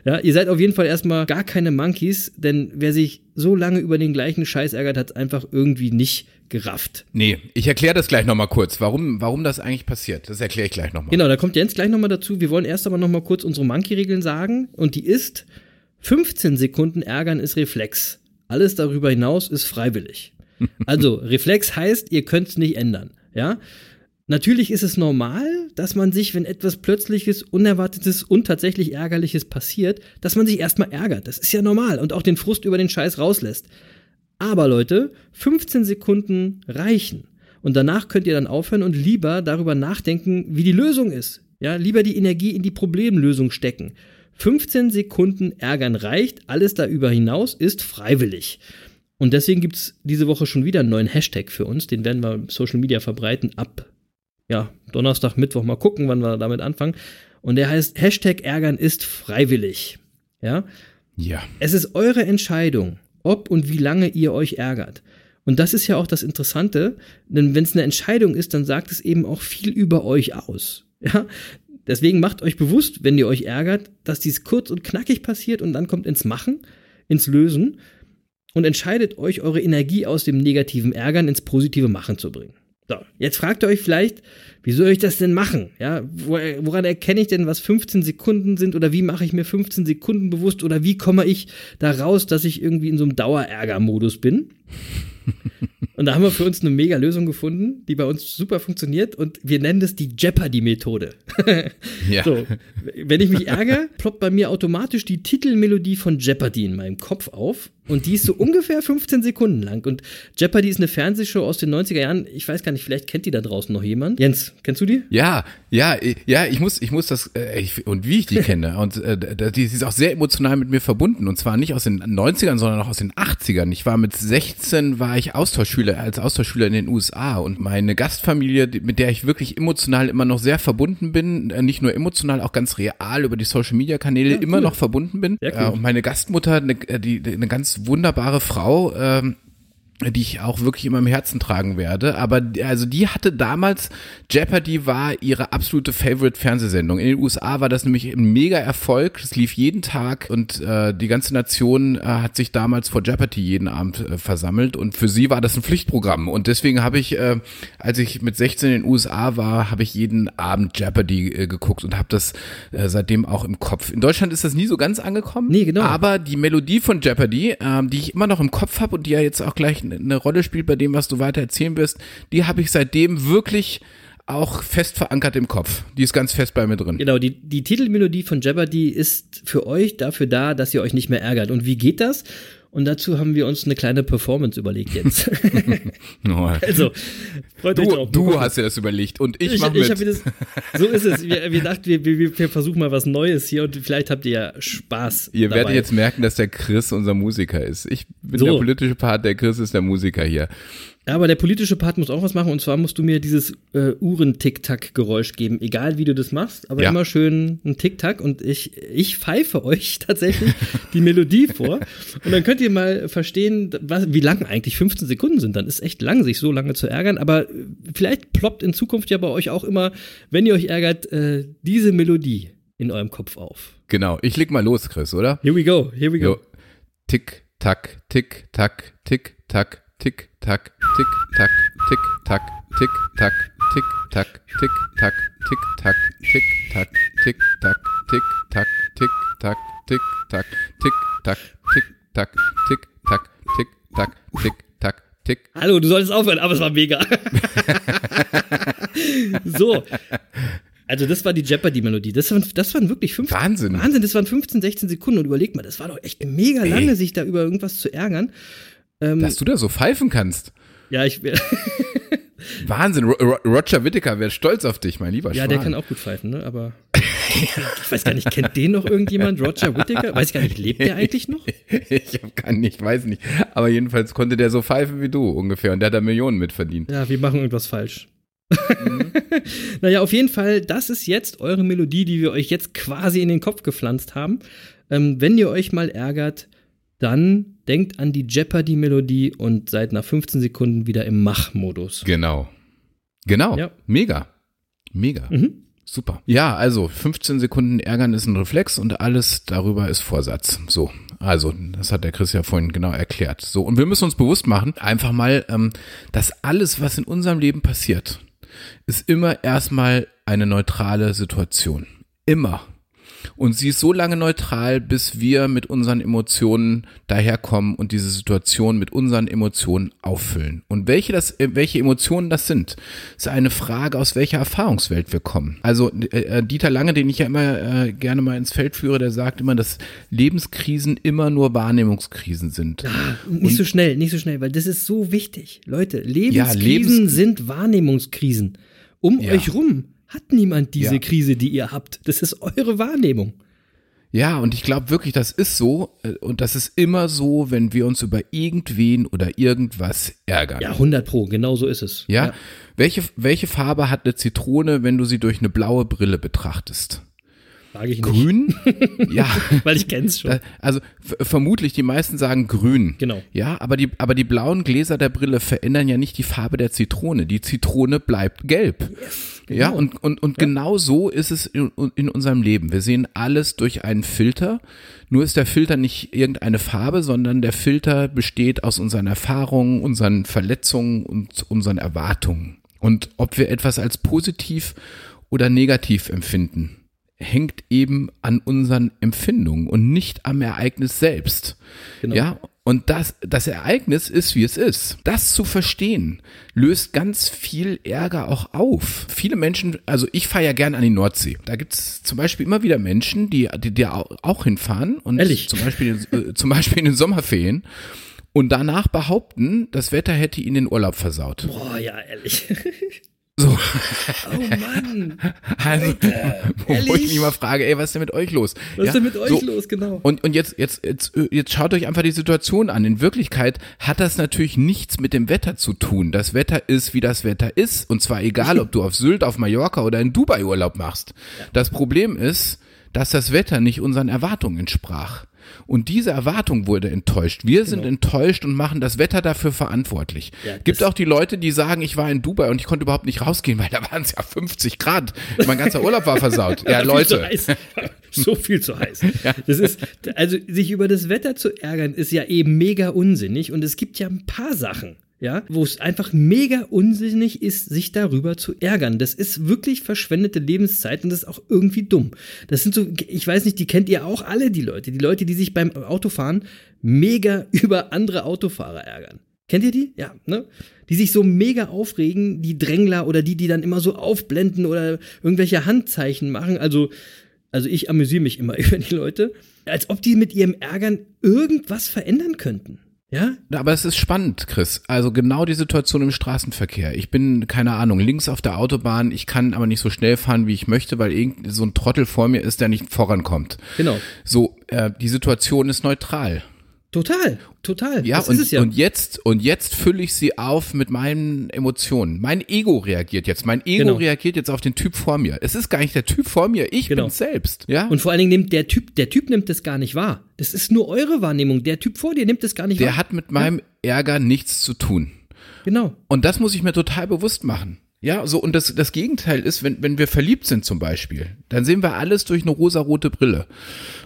ja, ihr seid auf jeden Fall erstmal gar keine Monkeys, denn wer sich so lange über den gleichen Scheiß ärgert, hat einfach irgendwie nicht gerafft. Nee, ich erkläre das gleich nochmal kurz, warum, warum das eigentlich passiert. Das erkläre ich gleich nochmal. Genau, da kommt Jens gleich nochmal dazu. Wir wollen erst aber nochmal kurz unsere Monkey-Regeln sagen. Und die ist, 15 Sekunden ärgern ist Reflex. Alles darüber hinaus ist freiwillig. Also, Reflex heißt, ihr könnt es nicht ändern. Ja? Natürlich ist es normal, dass man sich, wenn etwas Plötzliches, Unerwartetes und tatsächlich Ärgerliches passiert, dass man sich erstmal ärgert. Das ist ja normal und auch den Frust über den Scheiß rauslässt. Aber Leute, 15 Sekunden reichen. Und danach könnt ihr dann aufhören und lieber darüber nachdenken, wie die Lösung ist. Ja, lieber die Energie in die Problemlösung stecken. 15 Sekunden ärgern reicht, alles darüber hinaus ist freiwillig. Und deswegen gibt's diese Woche schon wieder einen neuen Hashtag für uns, den werden wir im Social Media verbreiten ab ja, Donnerstag, Mittwoch mal gucken, wann wir damit anfangen. Und der heißt Hashtag ärgern ist freiwillig. Ja, Ja. es ist eure Entscheidung, ob und wie lange ihr euch ärgert. Und das ist ja auch das Interessante, denn wenn es eine Entscheidung ist, dann sagt es eben auch viel über euch aus. Ja? Deswegen macht euch bewusst, wenn ihr euch ärgert, dass dies kurz und knackig passiert und dann kommt ins Machen, ins Lösen und entscheidet euch, eure Energie aus dem negativen Ärgern ins positive Machen zu bringen. So, jetzt fragt ihr euch vielleicht, wie soll ich das denn machen? Ja, wo- woran erkenne ich denn, was 15 Sekunden sind oder wie mache ich mir 15 Sekunden bewusst oder wie komme ich da raus, dass ich irgendwie in so einem Dauerärger-Modus bin? Und da haben wir für uns eine mega Lösung gefunden, die bei uns super funktioniert und wir nennen das die Jeopardy-Methode. Ja. So, wenn ich mich ärgere, ploppt bei mir automatisch die Titelmelodie von Jeopardy in meinem Kopf auf. Und die ist so ungefähr 15 Sekunden lang. Und Jeopardy ist eine Fernsehshow aus den 90er Jahren. Ich weiß gar nicht, vielleicht kennt die da draußen noch jemand. Jens, kennst du die? Ja, ja, ja, ich muss, ich muss das, äh, ich, und wie ich die kenne, und äh, die, ist auch sehr emotional mit mir verbunden, und zwar nicht aus den 90ern, sondern auch aus den 80ern. Ich war mit 16, war ich Austauschschüler, als Austauschschüler in den USA, und meine Gastfamilie, mit der ich wirklich emotional immer noch sehr verbunden bin, äh, nicht nur emotional, auch ganz real über die Social Media Kanäle immer noch verbunden bin. Sehr cool. Äh, und meine Gastmutter, eine, die- eine ganz wunderbare Frau, ähm, die ich auch wirklich in meinem Herzen tragen werde. Aber die- also die hatte damals, Jeopardy war ihre absolute Favorite Fernsehsendung. In den USA war das nämlich ein mega Erfolg. Es lief jeden Tag und äh, die ganze Nation äh, hat sich damals vor Jeopardy jeden Abend äh, versammelt und für sie war das ein Pflichtprogramm. Und deswegen habe ich, äh, als ich mit 16 in den USA war, habe ich jeden Abend Jeopardy äh, geguckt und habe das äh, seitdem auch im Kopf. In Deutschland ist das nie so ganz angekommen. Nee, genau. Aber die Melodie von Jeopardy, ähm, die ich immer noch im Kopf habe und die ja jetzt auch gleich eine- Rolle spielt bei dem, was du weiter erzählen wirst, die habe ich seitdem wirklich auch fest verankert im Kopf. Die ist ganz fest bei mir drin. Genau, die, die Titelmelodie von Jeopardy ist für euch dafür da, dass ihr euch nicht mehr ärgert. Und wie geht das? Und dazu haben wir uns eine kleine Performance überlegt jetzt. Also, freut euch Du, drauf. du hast dir das überlegt und ich, ich, mach ich mit. mir das, so ist es. Wir, wir dachten, wir, wir, wir versuchen mal was Neues hier und vielleicht habt ihr ja Spaß. Ihr dabei. werdet jetzt merken, dass der Chris unser Musiker ist. Ich bin So. der politische Part, der Chris ist der Musiker hier. Ja, aber der politische Part muss auch was machen und zwar musst du mir dieses äh, Uhren-Tick-Tack-Geräusch geben, egal wie du das machst, aber Ja. immer schön ein Tick-Tack und ich, ich pfeife euch tatsächlich die Melodie vor und dann könnt ihr mal verstehen, was, wie lang eigentlich 15 Sekunden sind. Dann ist echt lang, sich so lange zu ärgern, aber äh, vielleicht ploppt in Zukunft ja bei euch auch immer, wenn ihr euch ärgert, äh, diese Melodie in eurem Kopf auf. Genau. Ich leg mal los, Chris, oder? Here we go, here we go. Jo. Tick, tack, tick, tack, tick, tack, tick, tack, tick, tack, tick, tack, tick, tack, tick, tack, tick, tack, tick, tack, tick, tack, tick, tack, tick, tack, tick, tack, tick, tack, tick, tack, tick, tack, tick, tack, tick, tack, tick, tack, tick. Hallo, du solltest aufhören, aber es war mega. so. Also das war die Jeopardy-Melodie. Das waren, das waren wirklich 15, Wahnsinn. Wahnsinn, das waren 15, 16 Sekunden. Und überleg mal, das war doch echt mega lange, sich da über irgendwas zu ärgern. Ähm, Dass du da so pfeifen kannst. Ja, ich, Wahnsinn. Ro Ro Roger Whittaker wäre stolz auf dich, mein lieber ja, Schwan. der kann auch gut pfeifen, ne? Aber ich weiß gar nicht, kennt den noch irgendjemand? Roger Whittaker? Weiß ich gar nicht, lebt der eigentlich noch? Ich hab gar nicht, weiß nicht. Aber jedenfalls konnte der so pfeifen wie du ungefähr und der hat da Millionen mitverdient. Ja, wir machen irgendwas falsch. naja, auf jeden Fall, das ist jetzt eure Melodie, die wir euch jetzt quasi in den Kopf gepflanzt haben. Ähm, wenn ihr euch mal ärgert, dann denkt an die Jeopardy-Melodie und seid nach 15 Sekunden wieder im Mach-Modus. Genau. Genau. Ja. Mega. Mega. Mhm. Super. Ja, also 15 Sekunden ärgern ist ein Reflex und alles darüber ist Vorsatz. So. Also, das hat der Chris ja vorhin genau erklärt. So, und wir müssen uns bewusst machen, einfach mal, ähm, dass alles, was in unserem Leben passiert, ist immer erstmal eine neutrale Situation. Immer. Und sie ist so lange neutral, bis wir mit unseren Emotionen daherkommen und diese Situation mit unseren Emotionen auffüllen. Und welche das, äh, welche Emotionen das sind, ist eine Frage, aus welcher Erfahrungswelt wir kommen. Also äh, äh, Dieter Lange, den ich ja immer äh, gerne mal ins Feld führe, der sagt immer, dass Lebenskrisen immer nur Wahrnehmungskrisen sind. Nicht so schnell, nicht so schnell, weil das ist so wichtig. Leute, Lebenskrisen Lebens- sind Wahrnehmungskrisen. Um Ja. euch rum hat niemand diese Ja. Krise, die ihr habt. Das ist eure Wahrnehmung. Ja, und ich glaube wirklich, das ist so. äh, Und das ist immer so, wenn wir uns über irgendwen oder irgendwas ärgern. Ja, 100 pro, genau so ist es. Ja? Welche, welche Farbe hat eine Zitrone, wenn du sie durch eine blaue Brille betrachtest? Sage ich nicht, Grün? ja. weil ich kenn's schon. Da- Also vermutlich die meisten sagen grün. Genau. Ja, aber die, aber die blauen Gläser der Brille verändern ja nicht die Farbe der Zitrone. Die Zitrone bleibt gelb. Ja, genau. und, und, und genau so ist es in, in unserem Leben. Wir sehen alles durch einen Filter. Nur ist der Filter nicht irgendeine Farbe, sondern der Filter besteht aus unseren Erfahrungen, unseren Verletzungen und unseren Erwartungen. Und ob wir etwas als positiv oder negativ empfinden, hängt eben an unseren Empfindungen und nicht am Ereignis selbst. Genau. Ja, und das, das Ereignis ist, wie es ist. Das zu verstehen, löst ganz viel Ärger auch auf. Viele Menschen, also ich fahre ja gern an die Nordsee. Da gibt's zum Beispiel immer wieder Menschen, die, die, die au- auch hinfahren und Ehrlich? zum Beispiel, äh, zum Beispiel in den Sommerferien und danach behaupten, das Wetter hätte ihnen den Urlaub versaut. Boah, ja, ehrlich. So. Oh Mann. Also, wo ich mich mal frage, ey, was ist denn mit euch los? Was ist denn mit euch so. los, genau? Und, und jetzt, jetzt, jetzt, jetzt schaut euch einfach die Situation an. In Wirklichkeit hat das natürlich nichts mit dem Wetter zu tun. Das Wetter ist, wie das Wetter ist. Und zwar egal, ob du auf Sylt, auf Mallorca oder in Dubai Urlaub machst. Das Problem ist, dass das Wetter nicht unseren Erwartungen entsprach. Und diese Erwartung wurde enttäuscht. Wir sind enttäuscht und machen das Wetter dafür verantwortlich. Genau. Ja, Gibt auch die Leute, die sagen, ich war in Dubai und ich konnte überhaupt nicht rausgehen, weil da waren es ja 50 Grad. Mein ganzer Urlaub war versaut. Ja, Leute. So viel zu heiß. Das ist, also sich über das Wetter zu ärgern, ist ja eben mega unsinnig. Und es gibt ja ein paar Sachen, ja, wo es einfach mega unsinnig ist, sich darüber zu ärgern. Das ist wirklich verschwendete Lebenszeit und das ist auch irgendwie dumm. Das sind so, ich weiß nicht, die kennt ihr auch alle, die Leute. Die Leute, die sich beim Autofahren mega über andere Autofahrer ärgern. Kennt ihr die? Ja, ne? Die sich so mega aufregen, die Drängler oder die, die dann immer so aufblenden oder irgendwelche Handzeichen machen. Also, also ich amüsiere mich immer über die Leute, als ob die mit ihrem Ärgern irgendwas verändern könnten. Ja? Aber es ist spannend, Chris. Also genau die Situation im Straßenverkehr. Ich bin, keine Ahnung, links auf der Autobahn, ich kann aber nicht so schnell fahren, wie ich möchte, weil irgend so ein Trottel vor mir ist, der nicht vorankommt. Genau. So, äh, die Situation ist neutral. Total, total. Ja, das und, ist es ja. und jetzt, und jetzt fülle ich sie auf mit meinen Emotionen. Mein Ego reagiert jetzt. Mein Ego Genau. reagiert jetzt auf den Typ vor mir. Es ist gar nicht der Typ vor mir, ich Genau. bin selbst. Ja. und vor allen Dingen nimmt der Typ, der Typ nimmt das gar nicht wahr. Das ist nur eure Wahrnehmung. Der Typ vor dir nimmt das gar nicht der wahr. hat mit meinem Ärger nichts zu tun. genau. Und das muss ich mir total bewusst machen. Ja, so, und das, das Gegenteil ist, wenn, wenn wir verliebt sind zum Beispiel, dann sehen wir alles durch eine rosarote Brille.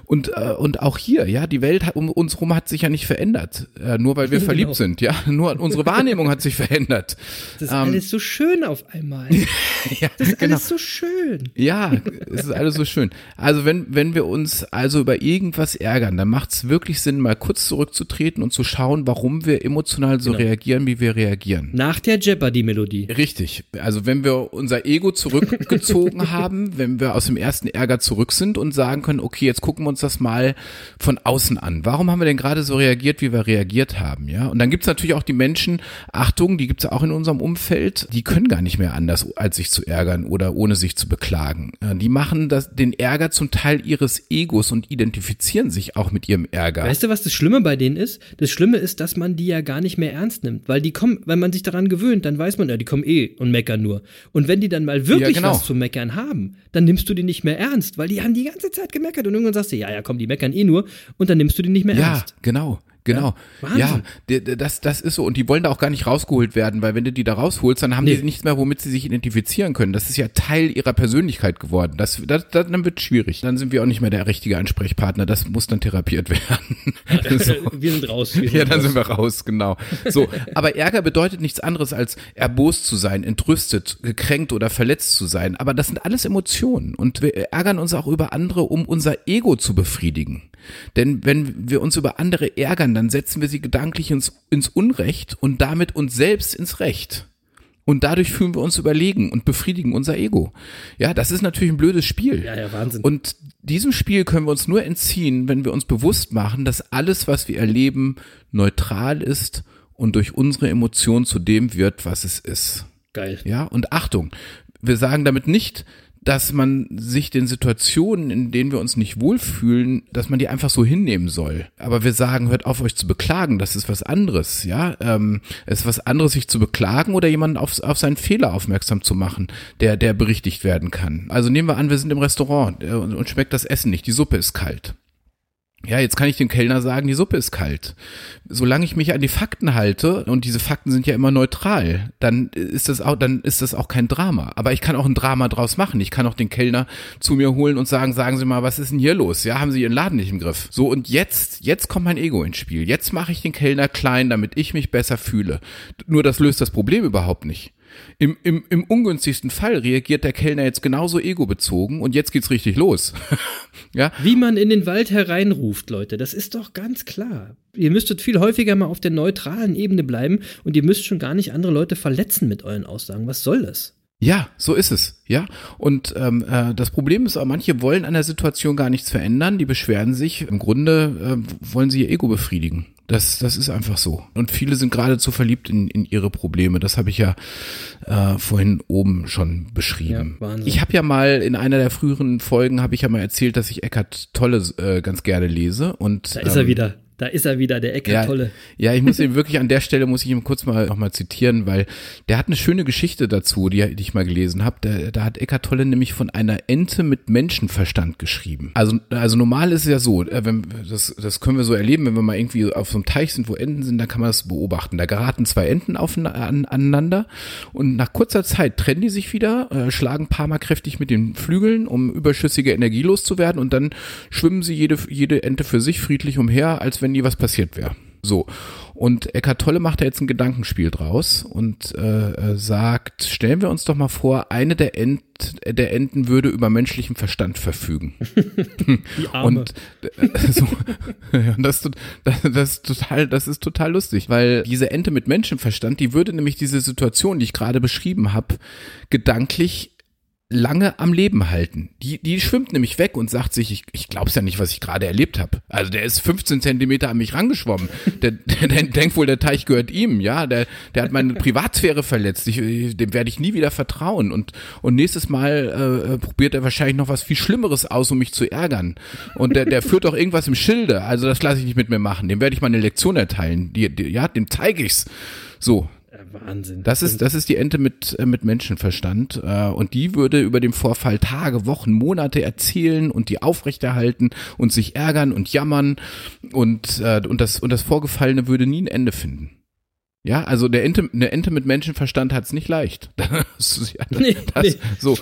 Und, äh, und auch hier, ja, die Welt hat, um uns rum hat sich ja nicht verändert, äh, nur weil wir Genau. verliebt sind, ja, nur unsere Wahrnehmung hat sich verändert. Das ist Ähm, alles so schön auf einmal. ja, Das ist genau. alles so schön. Ja, es ist alles so schön. Also wenn, wenn wir uns also über irgendwas ärgern, dann macht es wirklich Sinn, mal kurz zurückzutreten und zu schauen, warum wir emotional so Genau. reagieren, wie wir reagieren. Nach der Jeopardy-Melodie. Richtig. Also wenn wir unser Ego zurückgezogen haben, wenn wir aus dem ersten Ärger zurück sind und sagen können, okay, jetzt gucken wir uns das mal von außen an. Warum haben wir denn gerade so reagiert, wie wir reagiert haben? Ja. Und dann gibt's natürlich auch die Menschen, Achtung, die gibt's auch in unserem Umfeld, die können gar nicht mehr anders, als sich zu ärgern oder ohne sich zu beklagen. Die machen das, den Ärger zum Teil ihres Egos und identifizieren sich auch mit ihrem Ärger. Weißt du, was das Schlimme bei denen ist? Das Schlimme ist, dass man die ja gar nicht mehr ernst nimmt, weil die kommen, wenn man sich daran gewöhnt, dann weiß man, ja, die kommen eh und meckern nur. Und wenn die dann mal wirklich Ja, genau. was zu meckern haben, dann nimmst du die nicht mehr ernst, weil die haben die ganze Zeit gemeckert und irgendwann sagst du, ja, ja, komm, die meckern eh nur und dann nimmst du die nicht mehr Ja, ernst. genau. Genau. Wahnsinn. Ja, d- das, das ist so. Und die wollen da auch gar nicht rausgeholt werden, weil wenn du die da rausholst, dann haben Nee. die nichts mehr, womit sie sich identifizieren können. Das ist ja Teil ihrer Persönlichkeit geworden. Das, das, das dann wird schwierig. Dann sind wir auch nicht mehr der richtige Ansprechpartner. Das muss dann therapiert werden. so. Wir sind raus. Wir sind Ja, dann raus. sind wir raus, genau. So, aber Ärger bedeutet nichts anderes als erbost zu sein, entrüstet, gekränkt oder verletzt zu sein. Aber das sind alles Emotionen und wir ärgern uns auch über andere, um unser Ego zu befriedigen. Denn wenn wir uns über andere ärgern, dann setzen wir sie gedanklich ins, ins Unrecht und damit uns selbst ins Recht. Und dadurch fühlen wir uns überlegen und befriedigen unser Ego. Ja, das ist natürlich ein blödes Spiel. Ja, ja, Wahnsinn. Und diesem Spiel können wir uns nur entziehen, wenn wir uns bewusst machen, dass alles, was wir erleben, neutral ist und durch unsere Emotionen zu dem wird, was es ist. Geil. Ja, und Achtung, wir sagen damit nicht, dass man sich den Situationen, in denen wir uns nicht wohlfühlen, dass man die einfach so hinnehmen soll. Aber wir sagen, hört auf, euch zu beklagen, das ist was anderes, ja. Ähm, es ist was anderes, sich zu beklagen oder jemanden auf, auf seinen Fehler aufmerksam zu machen, der, der berichtigt werden kann. Also nehmen wir an, wir sind im Restaurant äh, und, und schmeckt das Essen nicht, die Suppe ist kalt. Ja, jetzt kann ich dem Kellner sagen, die Suppe ist kalt. Solange ich mich an die Fakten halte, und diese Fakten sind ja immer neutral, dann ist das auch, dann ist das auch kein Drama. Aber ich kann auch ein Drama draus machen. Ich kann auch den Kellner zu mir holen und sagen, sagen Sie mal, was ist denn hier los? Ja, haben Sie Ihren Laden nicht im Griff? So, und jetzt, jetzt kommt mein Ego ins Spiel. Jetzt mache ich den Kellner klein, damit ich mich besser fühle. Nur das löst das Problem überhaupt nicht. Im, im, Im ungünstigsten Fall reagiert der Kellner jetzt genauso egobezogen und jetzt geht's richtig los. ja, Wie man in den Wald hereinruft, Leute, das ist doch ganz klar. Ihr müsstet viel häufiger mal auf der neutralen Ebene bleiben und ihr müsst schon gar nicht andere Leute verletzen mit euren Aussagen. Was soll das? Ja, so ist es, ja. Und ähm, äh, das Problem ist auch, manche wollen an der Situation gar nichts verändern, die beschweren sich. Im Grunde äh, wollen sie ihr Ego befriedigen. Das, das ist einfach so. Und viele sind geradezu verliebt in, in ihre Probleme. Das habe ich ja äh, vorhin oben schon beschrieben. Ja, Wahnsinn. ich habe ja mal in einer der früheren Folgen habe ich ja mal erzählt, dass ich Eckart Tolle äh, ganz gerne lese. Und Da ist er ähm, wieder. Da ist er wieder, der Eckart Tolle. ja, ich muss ihn wirklich an der Stelle muss ich ihm kurz mal noch mal zitieren, weil der hat eine schöne Geschichte dazu, die, die ich mal gelesen habe. Da, hat Eckart Tolle nämlich von einer Ente mit Menschenverstand geschrieben. Also also normal ist es ja so, äh, wenn das das können wir so erleben, wenn wir mal irgendwie auf so einem Teich sind, wo Enten sind, dann kann man das beobachten. Da geraten zwei Enten auf, an, aneinander und nach kurzer Zeit trennen die sich wieder, äh, schlagen ein paar Mal kräftig mit den Flügeln, um überschüssige Energie loszuwerden und dann schwimmen sie jede jede Ente für sich friedlich umher, als wenn nie was passiert wäre. So. Und Eckart Tolle macht da jetzt ein Gedankenspiel draus und äh, äh, sagt, stellen wir uns doch mal vor, eine der, Ent, der Enten würde über menschlichen Verstand verfügen. Die Arme. Und äh, so, das, das, das, ist total, das ist total lustig, weil diese Ente mit Menschenverstand, die würde nämlich diese Situation, die ich gerade beschrieben habe, gedanklich lange am Leben halten. Die, die schwimmt nämlich weg und sagt sich, ich, ich glaub's ja nicht, was ich gerade erlebt habe. Also der ist 15 Zentimeter an mich rangeschwommen. Der, der, der denkt wohl, der Teich gehört ihm, ja. Der, der hat meine Privatsphäre verletzt. Ich, dem werde ich nie wieder vertrauen. Und, und nächstes Mal äh, probiert er wahrscheinlich noch was viel Schlimmeres aus, um mich zu ärgern. Und der, der führt auch irgendwas im Schilde. Also das lasse ich nicht mit mir machen. Dem werde ich mal eine Lektion erteilen. Die, die, ja, dem zeige ich's. So, Wahnsinn. das ist, das ist die Ente mit, äh, mit Menschenverstand. Äh, und die würde über den Vorfall Tage, Wochen, Monate erzählen und die aufrechterhalten und sich ärgern und jammern. Und, äh, und, das, und das Vorgefallene würde nie ein Ende finden. Ja, also der Ente, eine Ente mit Menschenverstand hat's nicht leicht. Das ja, das, Nee, das, nee. so.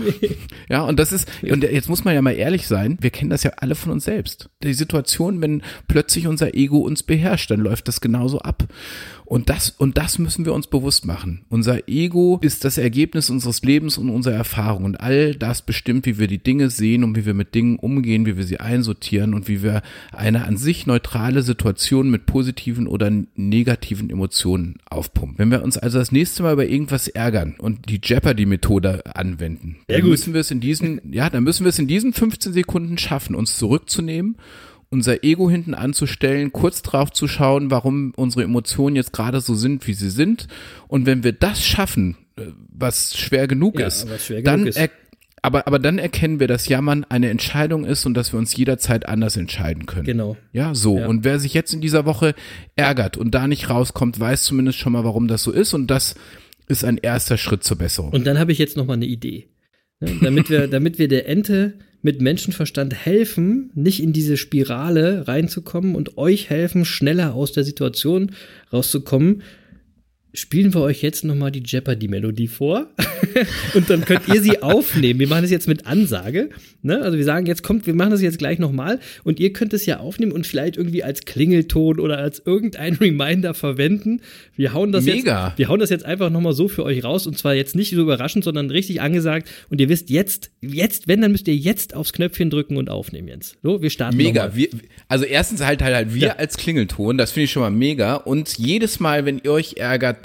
Ja, und das ist, und jetzt muss man ja mal ehrlich sein, wir kennen das ja alle von uns selbst. Die Situation, wenn plötzlich unser Ego uns beherrscht, dann läuft das genauso ab. Und das, und das müssen wir uns bewusst machen. Unser Ego ist das Ergebnis unseres Lebens und unserer Erfahrung. Und all das bestimmt, wie wir die Dinge sehen und wie wir mit Dingen umgehen, wie wir sie einsortieren und wie wir eine an sich neutrale Situation mit positiven oder negativen Emotionen aufpumpen. Wenn wir uns also das nächste Mal über irgendwas ärgern und die Jeopardy-Methode anwenden, dann müssen wir es in diesen, ja, dann müssen wir es in diesen 15 Sekunden schaffen, uns zurückzunehmen unser Ego hinten anzustellen, kurz drauf zu schauen, warum unsere Emotionen jetzt gerade so sind, wie sie sind. Und wenn wir das schaffen, äh, was schwer genug Ja, ist, schwer dann genug ist. er, aber, aber dann erkennen wir, dass Jammern eine Entscheidung ist und dass wir uns jederzeit anders entscheiden können. Genau. Ja, so. Ja. Und wer sich jetzt in dieser Woche ärgert und da nicht rauskommt, weiß zumindest schon mal, warum das so ist. Und das ist ein erster Schritt zur Besserung. Und dann habe ich jetzt noch mal eine Idee. Ne, damit, wir, damit wir der Ente mit Menschenverstand helfen, nicht in diese Spirale reinzukommen und euch helfen, schneller aus der Situation rauszukommen, spielen wir euch jetzt noch mal die Jeopardy-Melodie vor. und dann könnt ihr sie aufnehmen. Wir machen das jetzt mit Ansage. Ne? Also wir sagen, jetzt kommt, wir machen das jetzt gleich noch mal und ihr könnt es ja aufnehmen und vielleicht irgendwie als Klingelton oder als irgendein Reminder verwenden. Wir hauen das Mega. jetzt. Wir hauen das jetzt einfach noch mal so für euch raus und zwar jetzt nicht so überraschend, sondern richtig angesagt. Und ihr wisst jetzt, jetzt, wenn, dann müsst ihr jetzt aufs Knöpfchen drücken und aufnehmen jetzt. So, wir starten Mega. Wir, also erstens halt halt, halt wir Ja. als Klingelton, das finde ich schon mal mega. Und jedes Mal, wenn ihr euch ärgert,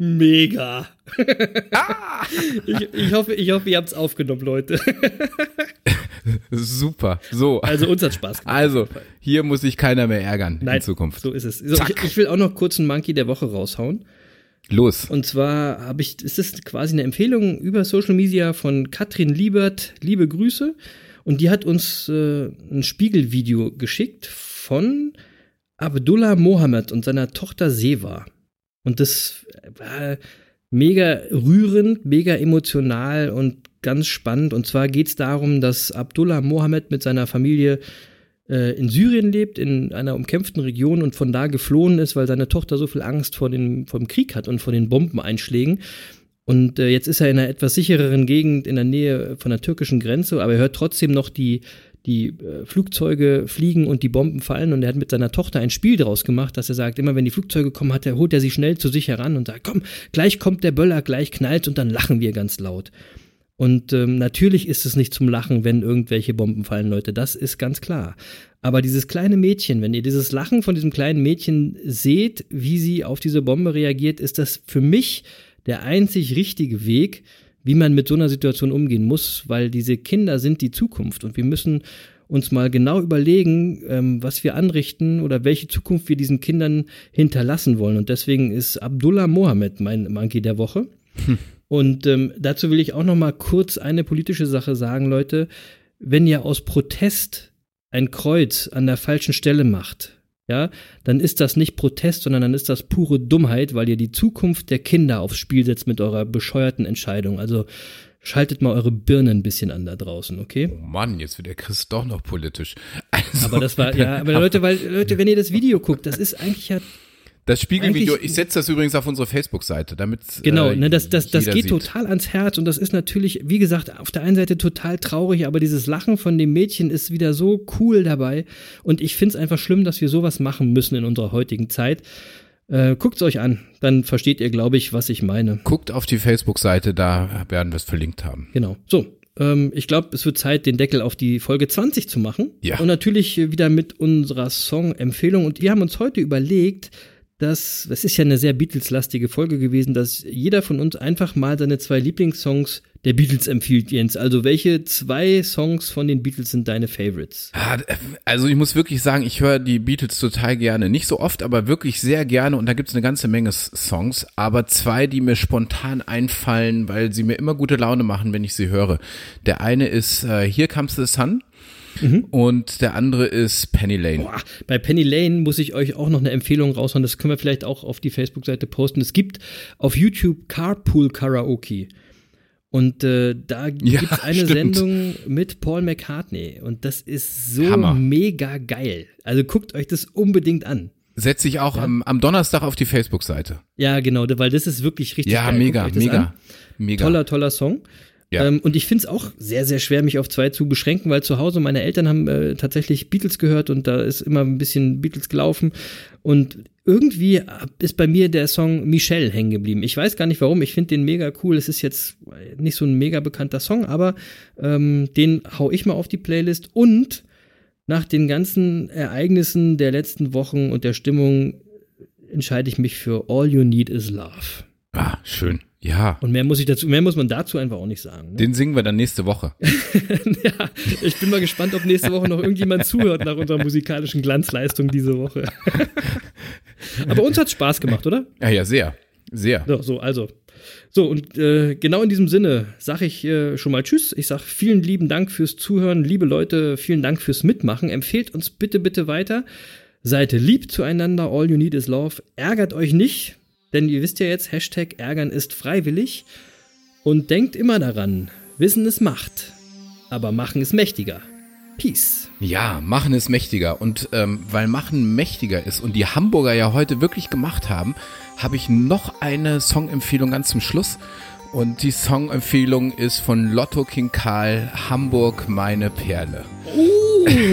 Mega. ich, ich, hoffe, ich hoffe, ihr habt's aufgenommen, Leute. Super. So. Also uns hat Spaß gemacht. Also, hier muss sich keiner mehr ärgern Nein, in Zukunft. So ist es. So, ich, ich will auch noch kurz einen Monkey der Woche raushauen. Los. Und zwar habe ich, ist das quasi eine Empfehlung über Social Media von Katrin Liebert. Liebe Grüße. Und die hat uns äh, ein Spiegelvideo geschickt von Abdullah Mohammed und seiner Tochter Seva. Und das war mega rührend, mega emotional und ganz spannend. Und zwar geht es darum, dass Abdullah Mohammed mit seiner Familie äh, in Syrien lebt, in einer umkämpften Region und von da geflohen ist, weil seine Tochter so viel Angst vor dem, vor dem Krieg hat und vor den Bombeneinschlägen. Und äh, jetzt ist er in einer etwas sichereren Gegend in der Nähe von der türkischen Grenze, aber er hört trotzdem noch die, die äh, Flugzeuge fliegen und die Bomben fallen. Und er hat mit seiner Tochter ein Spiel daraus gemacht, dass er sagt, immer wenn die Flugzeuge kommen, hat er, holt er sie schnell zu sich heran und sagt, komm, gleich kommt der Böller, gleich knallt und dann lachen wir ganz laut. Und ähm, natürlich ist es nicht zum Lachen, wenn irgendwelche Bomben fallen, Leute. Das ist ganz klar. Aber dieses kleine Mädchen, wenn ihr dieses Lachen von diesem kleinen Mädchen seht, wie sie auf diese Bombe reagiert, ist das für mich der einzig richtige Weg, wie man mit so einer Situation umgehen muss, weil diese Kinder sind die Zukunft und wir müssen uns mal genau überlegen, ähm, was wir anrichten oder welche Zukunft wir diesen Kindern hinterlassen wollen. Und deswegen ist Abdullah Mohammed mein Monkey der Woche. Und ähm, dazu will ich auch noch mal kurz eine politische Sache sagen, Leute. Wenn ihr aus Protest ein Kreuz an der falschen Stelle macht, ja, dann ist das nicht Protest, sondern dann ist das pure Dummheit, weil ihr die Zukunft der Kinder aufs Spiel setzt mit eurer bescheuerten Entscheidung. Also schaltet mal eure Birne ein bisschen an da draußen, okay? Oh Mann, jetzt wird der Chris doch noch politisch. Also, Aber das war, ja, aber Leute, weil, Leute, wenn ihr das Video guckt, das ist eigentlich ja Das Spiegelvideo, ich setze das übrigens auf unsere Facebook-Seite, damit Genau, äh, ne, das, das, das geht sieht. total ans Herz und das ist natürlich, wie gesagt, auf der einen Seite total traurig, aber dieses Lachen von dem Mädchen ist wieder so cool dabei und ich finde es einfach schlimm, dass wir sowas machen müssen in unserer heutigen Zeit. Äh, guckt's euch an, dann versteht ihr, glaube ich, was ich meine. Guckt auf die Facebook-Seite, da werden wir es verlinkt haben. Genau. So, ähm, ich glaube, es wird Zeit, den Deckel auf die Folge 20 zu machen. Ja. Und natürlich äh, wieder mit unserer Song-Empfehlung. Und wir haben uns heute überlegt, dass, es ist ja eine sehr Beatles-lastige Folge gewesen, dass jeder von uns einfach mal seine zwei Lieblingssongs der Beatles empfiehlt, Jens. Also welche zwei Songs von den Beatles sind deine Favorites? Ah, Also ich muss wirklich sagen, ich höre die Beatles total gerne. Nicht so oft, aber wirklich sehr gerne. Und da gibt's eine ganze Menge Songs. Aber zwei, die mir spontan einfallen, weil sie mir immer gute Laune machen, wenn ich sie höre. Der eine ist äh, Here Comes the Sun. Und der andere ist Penny Lane. Boah, bei Penny Lane muss ich euch auch noch eine Empfehlung raushauen. Das können wir vielleicht auch auf die Facebook-Seite posten. Es gibt auf YouTube Carpool Karaoke. Und äh, da Ja, gibt's eine stimmt. Sendung mit Paul McCartney. Und das ist so Hammer. mega geil. Also guckt euch das unbedingt an. Setze ich auch am, am Donnerstag auf die Facebook-Seite. Ja, genau, weil das ist wirklich richtig Ja, geil. Mega, mega, an. mega. Toller, toller Song. Ja. Ähm, und ich finde es auch sehr, sehr schwer, mich auf zwei zu beschränken, weil zu Hause meine Eltern haben äh, tatsächlich Beatles gehört und da ist immer ein bisschen Beatles gelaufen. Und irgendwie ist bei mir der Song Michelle hängen geblieben. Ich weiß gar nicht warum, ich finde den mega cool. Es ist jetzt nicht so ein mega bekannter Song, aber ähm, den hau ich mal auf die Playlist. Und nach den ganzen Ereignissen der letzten Wochen und der Stimmung entscheide ich mich für All You Need Is Love. Ah, schön. Ja. Und mehr muss ich dazu, mehr muss man dazu einfach auch nicht sagen. Ne? Den singen wir dann nächste Woche. ja, ich bin mal gespannt, ob nächste Woche noch irgendjemand zuhört nach unserer musikalischen Glanzleistung diese Woche. Aber uns hat's Spaß gemacht, oder? Ja, ja, sehr. Sehr. So, so also. So, und äh, genau in diesem Sinne sage ich äh, schon mal Tschüss. Ich sage vielen lieben Dank fürs Zuhören. Liebe Leute, vielen Dank fürs Mitmachen. Empfehlt uns bitte, bitte weiter. Seid lieb zueinander. All you need is love. Ärgert euch nicht, denn ihr wisst ja jetzt, Hashtag ärgern ist freiwillig. Und denkt immer daran, Wissen ist Macht, aber Machen ist mächtiger. Peace. Ja, machen ist mächtiger. Und ähm, weil machen mächtiger ist und die Hamburger ja heute wirklich gemacht haben, habe ich noch eine Songempfehlung ganz zum Schluss. Und die Songempfehlung ist von Lotto King Karl, Hamburg, meine Perle. Uh,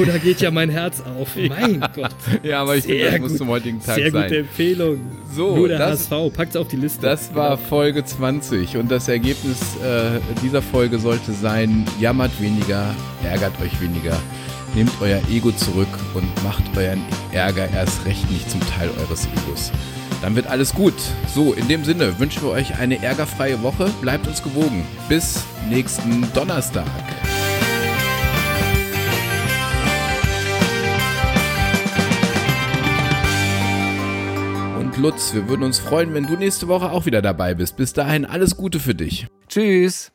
da geht ja mein Herz auf. Mein Gott. Ja, aber ich Sehr finde, das muss gut. zum heutigen Tag Sehr sein. gute Empfehlung. So, Nur der das- HSV. Packt's auf die Liste. Das war Folge 20 und das Ergebnis äh, dieser Folge sollte sein, jammert weniger, ärgert euch weniger, nehmt euer Ego zurück und macht euren Ärger erst recht nicht zum Teil eures Egos. Dann wird alles gut. So, in dem Sinne wünschen wir euch eine ärgerfreie Woche, bleibt uns gewogen. Bis nächsten Donnerstag. Lutz, wir würden uns freuen, wenn du nächste Woche auch wieder dabei bist. Bis dahin alles Gute für dich. Tschüss.